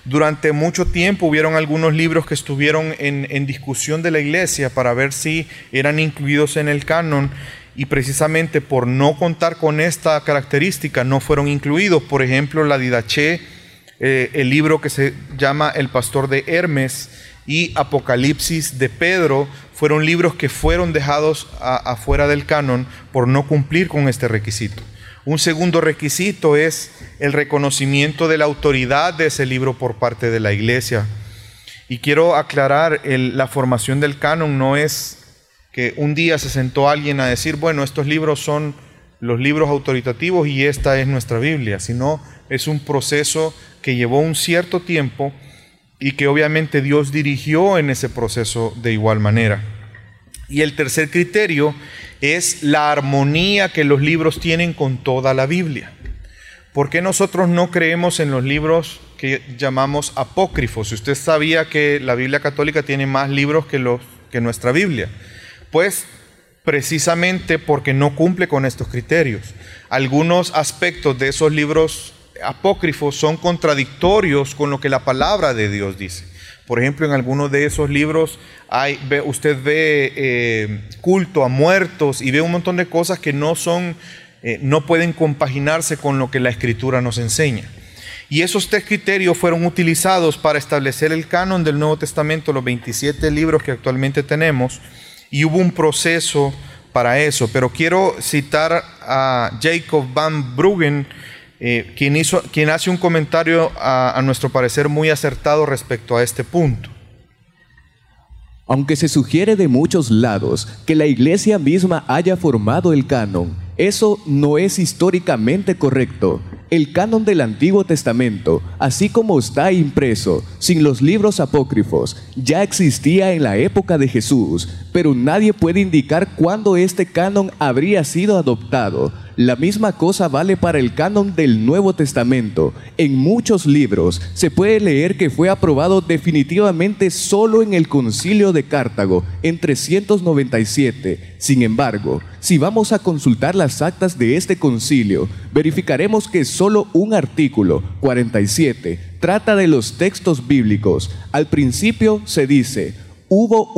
A: Durante mucho tiempo hubieron algunos libros que estuvieron en, discusión de la iglesia para ver si eran incluidos en el canon y precisamente por no contar con esta característica no fueron incluidos. Por ejemplo, la Didache, eh, el libro que se llama El Pastor de Hermes y Apocalipsis de Pedro fueron libros que fueron dejados afuera del canon por no cumplir con este requisito. Un segundo requisito es el reconocimiento de la autoridad de ese libro por parte de la iglesia. Y quiero aclarar, la formación del canon no es que un día se sentó alguien a decir, bueno, estos libros son los libros autoritativos y esta es nuestra Biblia, sino es un proceso que llevó un cierto tiempo y que obviamente Dios dirigió en ese proceso de igual manera. Y el tercer criterio es la armonía que los libros tienen con toda la Biblia. ¿Por qué nosotros no creemos en los libros que llamamos apócrifos? Si usted sabía que la Biblia católica tiene más libros que, los, que nuestra Biblia. Pues precisamente porque no cumple con estos criterios. Algunos aspectos de esos libros apócrifos son contradictorios con lo que la palabra de Dios dice. Por ejemplo, en algunos de esos libros hay, usted ve eh, culto a muertos y ve un montón de cosas que no son, eh, no pueden compaginarse con lo que la Escritura nos enseña. Y esos tres criterios fueron utilizados para establecer el canon del Nuevo Testamento, los 27 libros que actualmente tenemos, y hubo un proceso para eso. Pero quiero citar a Jacob Van Bruggen, eh, quien, hizo, quien hace un comentario a, a nuestro parecer muy acertado respecto a este punto.
B: Aunque se sugiere de muchos lados que la iglesia misma haya formado el canon, eso no es históricamente correcto. El canon del Antiguo Testamento, así como está impreso, sin los libros apócrifos, ya existía en la época de Jesús, pero nadie puede indicar cuándo este canon habría sido adoptado. La misma cosa vale para el canon del Nuevo Testamento. En muchos libros se puede leer que fue aprobado definitivamente solo en el concilio de Cartago en 397. Sin embargo, si vamos a consultar las actas de este concilio, verificaremos que solo un artículo, 47, trata de los textos bíblicos. Al principio se dice, hubo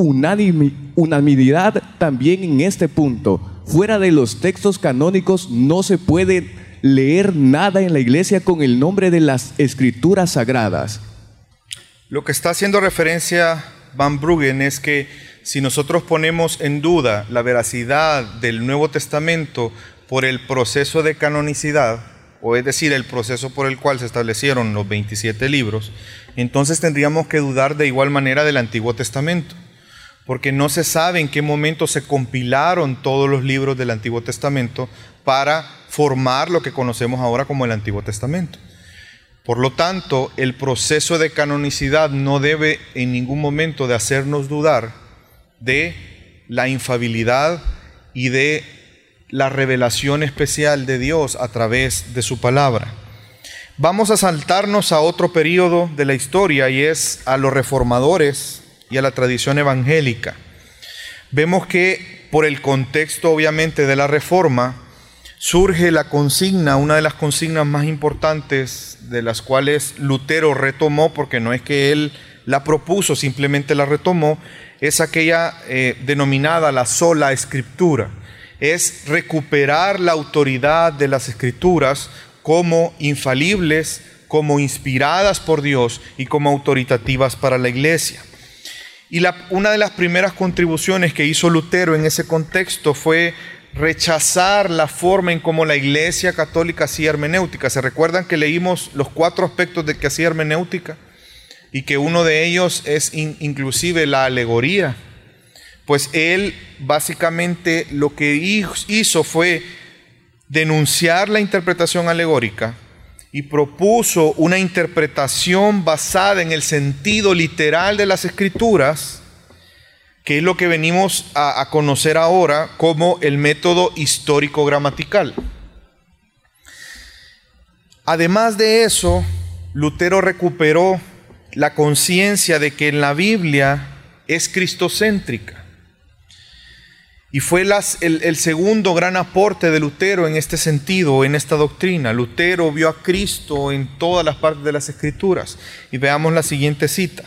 B: unanimidad también en este punto Fuera de los textos canónicos no se puede leer nada en la iglesia con el nombre de las escrituras sagradas.
A: Lo que está haciendo referencia Van Bruggen es que si nosotros ponemos en duda la veracidad del Nuevo Testamento por el proceso de canonicidad, o es decir, el proceso por el cual se establecieron los 27 libros, entonces tendríamos que dudar de igual manera del Antiguo Testamento porque no se sabe en qué momento se compilaron todos los libros del Antiguo Testamento para formar lo que conocemos ahora como el Antiguo Testamento. Por lo tanto, el proceso de canonicidad no debe en ningún momento de hacernos dudar de la infabilidad y de la revelación especial de Dios a través de su palabra. Vamos a saltarnos a otro periodo de la historia y es a los reformadores y a la tradición evangélica. Vemos que por el contexto obviamente de la reforma surge la consigna, una de las consignas más importantes de las cuales Lutero retomó, porque no es que él la propuso, simplemente la retomó, es aquella eh, denominada la sola escritura. Es recuperar la autoridad de las escrituras como infalibles, como inspiradas por Dios y como autoritativas para la iglesia. Y una de las primeras contribuciones que hizo Lutero en ese contexto fue rechazar la forma en cómo la Iglesia Católica hacía hermenéutica. ¿Se recuerdan que leímos los cuatro aspectos de que hacía hermenéutica? Y que uno de ellos es inclusive la alegoría. Pues él básicamente lo que hizo fue denunciar la interpretación alegórica y propuso una interpretación basada en el sentido literal de las escrituras, que es lo que venimos a, conocer ahora como el método histórico-gramatical. Además de eso, Lutero recuperó la conciencia de que en la Biblia es cristocéntrica. Y fue el, segundo gran aporte de Lutero en este sentido, en esta doctrina. Lutero vio a Cristo en todas las partes de las escrituras. Y veamos la siguiente cita.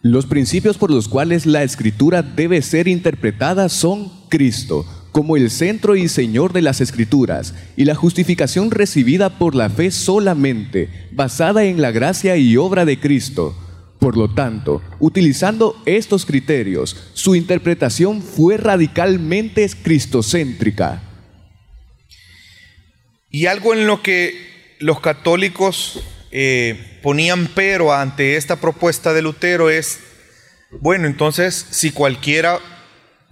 B: Los principios por los cuales la escritura debe ser interpretada son Cristo, como el centro y Señor de las Escrituras, y la justificación recibida por la fe solamente, basada en la gracia y obra de Cristo por lo tanto, utilizando estos criterios, su interpretación fue radicalmente cristocéntrica.
A: Y algo en lo que los católicos eh, ponían pero ante esta propuesta de Lutero es, bueno, entonces si cualquiera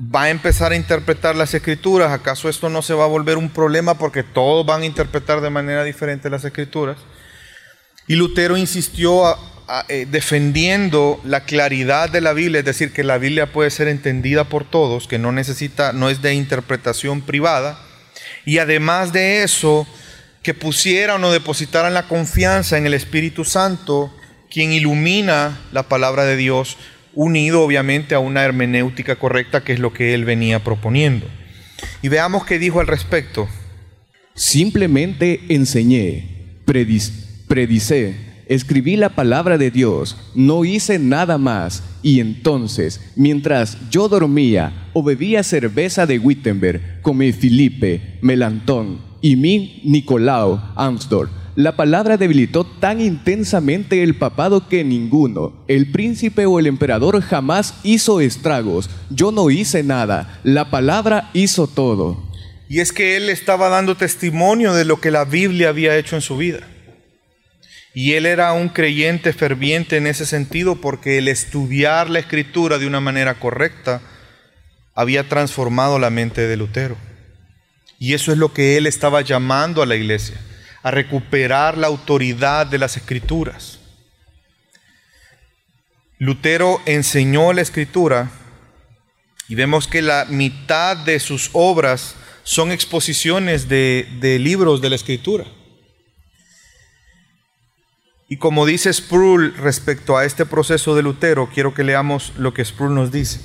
A: va a empezar a interpretar las escrituras, ¿acaso esto no se va a volver un problema porque todos van a interpretar de manera diferente las escrituras? Y Lutero insistió eh, defendiendo la claridad de la Biblia, es decir, que la Biblia puede ser entendida por todos, que no necesita, no es de interpretación privada, y además de eso, que pusieran o depositaran la confianza en el Espíritu Santo, quien ilumina la palabra de Dios, unido obviamente a una hermenéutica correcta que es lo que él venía proponiendo. Y veamos qué dijo al respecto.
B: Simplemente enseñé, predicé, escribí la palabra de Dios, no hice nada más. Y entonces, mientras yo dormía o bebía cerveza de Wittenberg, comí Filipe, Melantón y mi Nicolau Amsdorf, la palabra debilitó tan intensamente el papado que ninguno, el príncipe o el emperador jamás hizo estragos. Yo no hice nada, la palabra hizo todo.
A: Y es que él estaba dando testimonio de lo que la Biblia había hecho en su vida. Y él era un creyente ferviente en ese sentido porque el estudiar la escritura de una manera correcta había transformado la mente de Lutero. Y eso es lo que él estaba llamando a la iglesia a recuperar la autoridad de las escrituras. Lutero enseñó la escritura y vemos que la mitad de sus obras son exposiciones de, libros de la escritura. Y como dice Sproul respecto a este proceso de Lutero, quiero que leamos lo que Sproul nos dice.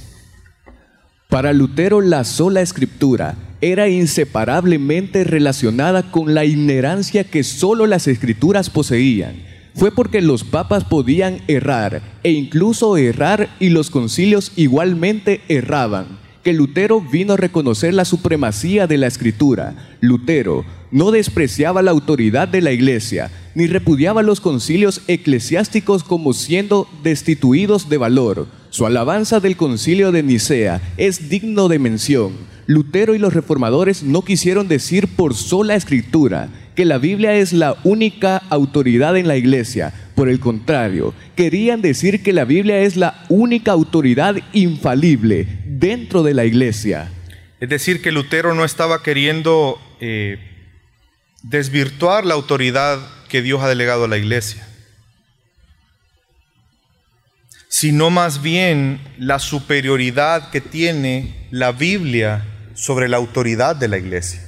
B: Para Lutero la sola escritura era inseparablemente relacionada con la inerancia que sólo las escrituras poseían. Fue porque los papas podían errar e incluso errar y los concilios igualmente erraban, que Lutero vino a reconocer la supremacía de la escritura. Lutero no despreciaba la autoridad de la iglesia, ni repudiaba los concilios eclesiásticos como siendo destituidos de valor. Su alabanza del concilio de Nicea es digno de mención Lutero y los reformadores no quisieron decir por sola escritura que la Biblia es la única autoridad en la iglesia. Por el contrario, querían decir que la Biblia es la única autoridad infalible dentro de la iglesia.
A: Es decir, que Lutero no estaba queriendo eh, desvirtuar la autoridad que Dios ha delegado a la iglesia, sino más bien la superioridad que tiene la Biblia sobre la autoridad de la iglesia.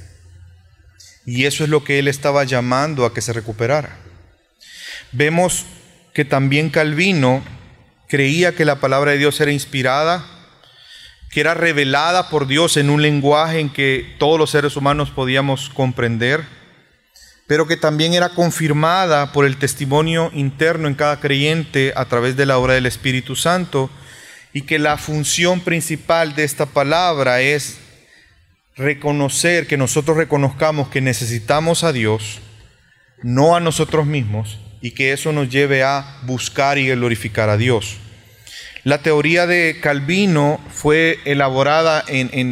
A: Y eso es lo que él estaba llamando a que se recuperara. Vemos que también Calvino creía que la palabra de Dios era inspirada, que era revelada por Dios en un lenguaje en que todos los seres humanos podíamos comprender, pero que también era confirmada por el testimonio interno en cada creyente a través de la obra del Espíritu Santo, y que la función principal de esta palabra es reconocer, que nosotros reconozcamos que necesitamos a Dios, no a nosotros mismos, y que eso nos lleve a buscar y glorificar a Dios. La teoría de Calvino fue elaborada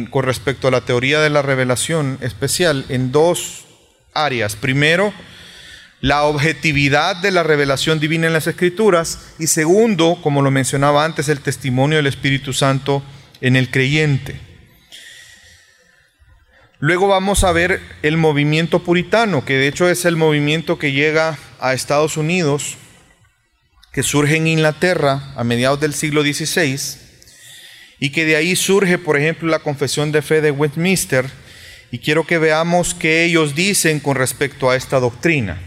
A: con respecto a la teoría de la revelación especial en dos áreas. Primero, la objetividad de la revelación divina en las escrituras y segundo, como lo mencionaba antes, el testimonio del Espíritu Santo en el creyente. Luego vamos a ver el movimiento puritano, que de hecho es el movimiento que llega a Estados Unidos, que surge en Inglaterra a mediados del siglo XVI, y que de ahí surge, por ejemplo, la confesión de fe de Westminster, y quiero que veamos qué ellos dicen con respecto a esta doctrina.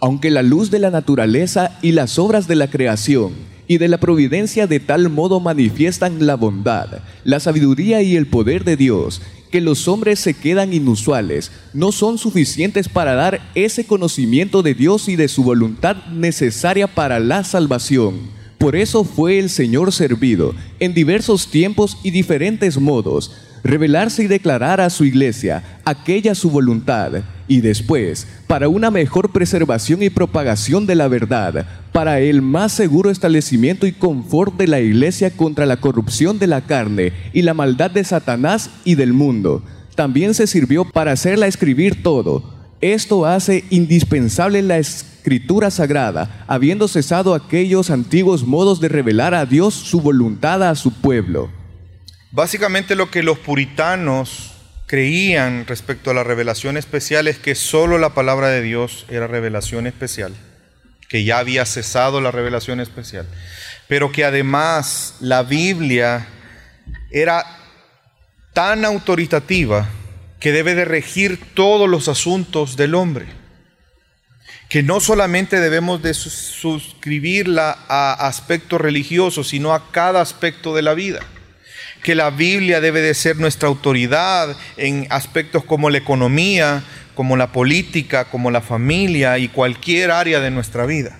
B: Aunque la luz de la naturaleza y las obras de la creación y de la providencia de tal modo manifiestan la bondad, la sabiduría y el poder de Dios, que los hombres se quedan inusuales, no son suficientes para dar ese conocimiento de Dios y de su voluntad necesaria para la salvación. Por eso fue el Señor servido en diversos tiempos y diferentes modos, revelarse y declarar a su iglesia aquella su voluntad, y después, para una mejor preservación y propagación de la verdad, para el más seguro establecimiento y confort de la iglesia contra la corrupción de la carne y la maldad de Satanás y del mundo. También se sirvió para hacerla escribir todo. Esto hace indispensable la escritura sagrada, habiendo cesado aquellos antiguos modos de revelar a Dios su voluntad a su pueblo.
A: Básicamente lo que los puritanos creían respecto a la revelación especial es que solo la palabra de Dios era revelación especial, que ya había cesado la revelación especial, pero que además la Biblia era tan autoritativa que debe de regir todos los asuntos del hombre. que no solamente debemos de suscribirla a aspectos religiosos, sino a cada aspecto de la vida. Que la Biblia debe de ser nuestra autoridad en aspectos como la economía, como la política, como la familia y cualquier área de nuestra vida.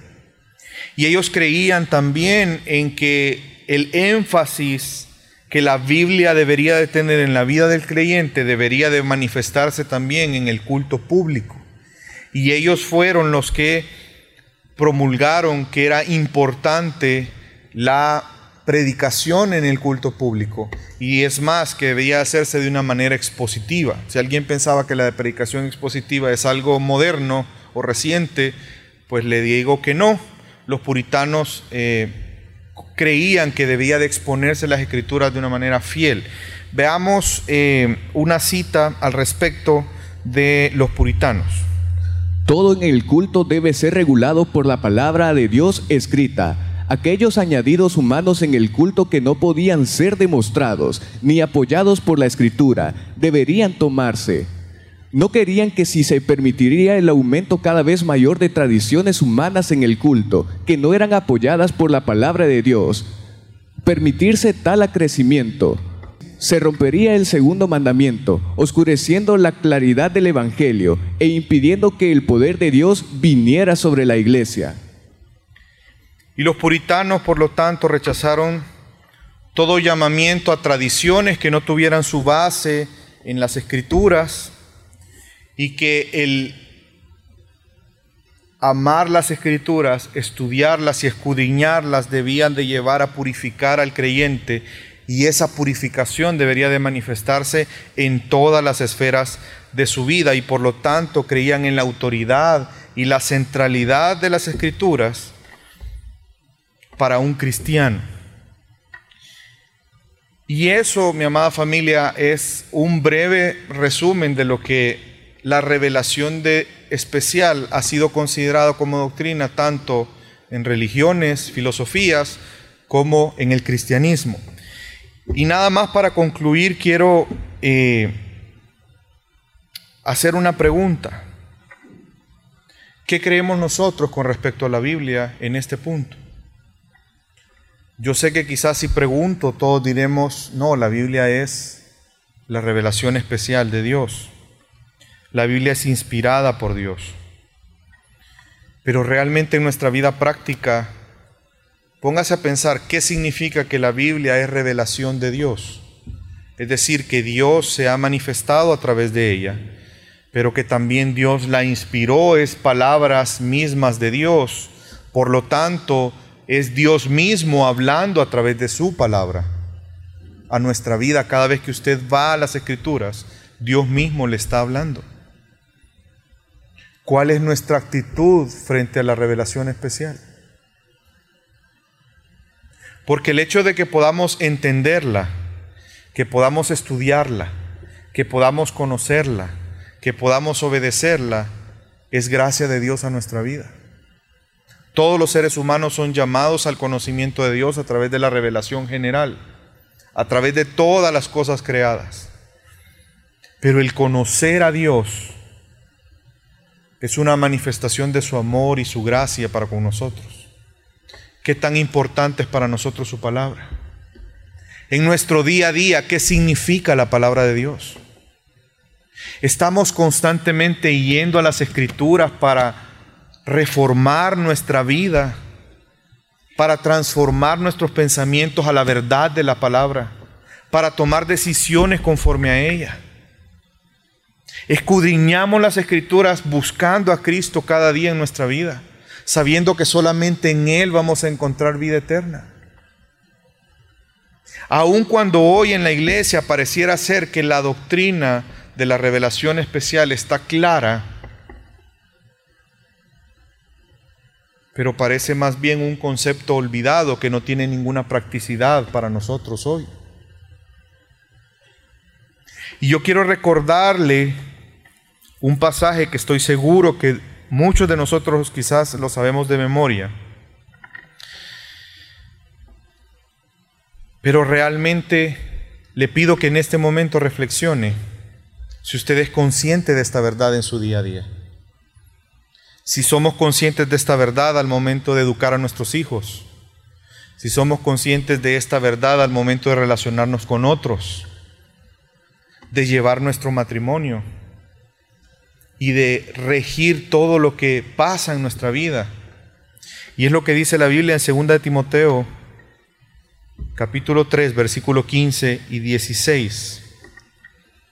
A: Y ellos creían también en que el énfasis que la Biblia debería de tener en la vida del creyente debería de manifestarse también en el culto público. Y ellos fueron los que promulgaron que era importante la predicación en el culto público. Y es más, que debía hacerse de una manera expositiva. Si alguien pensaba que la predicación expositiva es algo moderno o reciente, pues le digo que no. Los puritanos eh, creían que debía de exponerse las escrituras de una manera fiel. Veamos eh, una cita al respecto de los puritanos.
B: Todo en el culto debe ser regulado por la palabra de Dios escrita. Aquellos añadidos humanos en el culto que no podían ser demostrados ni apoyados por la escritura deberían tomarse. No querían que si se permitiría el aumento cada vez mayor de tradiciones humanas en el culto, que no eran apoyadas por la palabra de Dios, permitirse tal acrecimiento se rompería el segundo mandamiento, oscureciendo la claridad del Evangelio e impidiendo que el poder de Dios viniera sobre la iglesia.
A: Y los puritanos, por lo tanto, rechazaron todo llamamiento a tradiciones que no tuvieran su base en las escrituras y que el amar las escrituras, estudiarlas y escudriñarlas debían de llevar a purificar al creyente y esa purificación debería de manifestarse en todas las esferas de su vida y por lo tanto creían en la autoridad y la centralidad de las escrituras para un cristiano. Y eso, mi amada familia, es un breve resumen de lo que la revelación de especial ha sido considerado como doctrina tanto en religiones, filosofías, como en el cristianismo. Y nada más para concluir, quiero eh, hacer una pregunta. ¿Qué creemos nosotros con respecto a la Biblia en este punto? Yo sé que quizás si pregunto todos diremos, no, la Biblia es la revelación especial de Dios. La Biblia es inspirada por Dios. Pero realmente en nuestra vida práctica Póngase a pensar qué significa que la Biblia es revelación de Dios. Es decir, que Dios se ha manifestado a través de ella, pero que también Dios la inspiró, es palabras mismas de Dios. Por lo tanto, es Dios mismo hablando a través de su palabra a nuestra vida. Cada vez que usted va a las escrituras, Dios mismo le está hablando. ¿Cuál es nuestra actitud frente a la revelación especial? Porque el hecho de que podamos entenderla, que podamos estudiarla, que podamos conocerla, que podamos obedecerla, es gracia de Dios a nuestra vida. Todos los seres humanos son llamados al conocimiento de Dios a través de la revelación general, a través de todas las cosas creadas. Pero el conocer a Dios es una manifestación de su amor y su gracia para con nosotros qué tan importante es para nosotros su palabra. En nuestro día a día, ¿qué significa la palabra de Dios? Estamos constantemente yendo a las escrituras para reformar nuestra vida, para transformar nuestros pensamientos a la verdad de la palabra, para tomar decisiones conforme a ella. Escudriñamos las escrituras buscando a Cristo cada día en nuestra vida sabiendo que solamente en Él vamos a encontrar vida eterna. Aun cuando hoy en la iglesia pareciera ser que la doctrina de la revelación especial está clara, pero parece más bien un concepto olvidado que no tiene ninguna practicidad para nosotros hoy. Y yo quiero recordarle un pasaje que estoy seguro que Muchos de nosotros quizás lo sabemos de memoria. Pero realmente le pido que en este momento reflexione si usted es consciente de esta verdad en su día a día. Si somos conscientes de esta verdad al momento de educar a nuestros hijos, si somos conscientes de esta verdad al momento de relacionarnos con otros, de llevar nuestro matrimonio y de regir todo lo que pasa en nuestra vida. Y es lo que dice la Biblia en 2 Timoteo, capítulo 3, versículo 15 y 16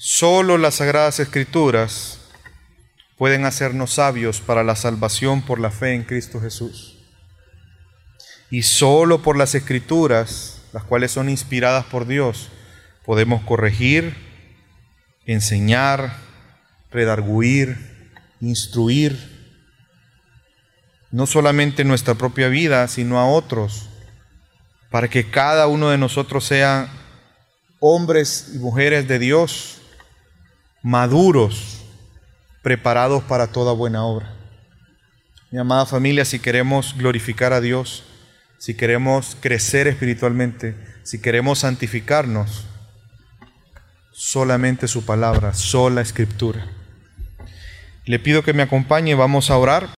A: Solo las sagradas escrituras pueden hacernos sabios para la salvación por la fe en Cristo Jesús. Y solo por las escrituras, las cuales son inspiradas por Dios, podemos corregir, enseñar, redarguir, instruir, no solamente en nuestra propia vida, sino a otros, para que cada uno de nosotros sea hombres y mujeres de Dios maduros, preparados para toda buena obra. Mi amada familia, si queremos glorificar a Dios, si queremos crecer espiritualmente, si queremos santificarnos, solamente su palabra, sola escritura. Le pido que me acompañe, vamos a orar.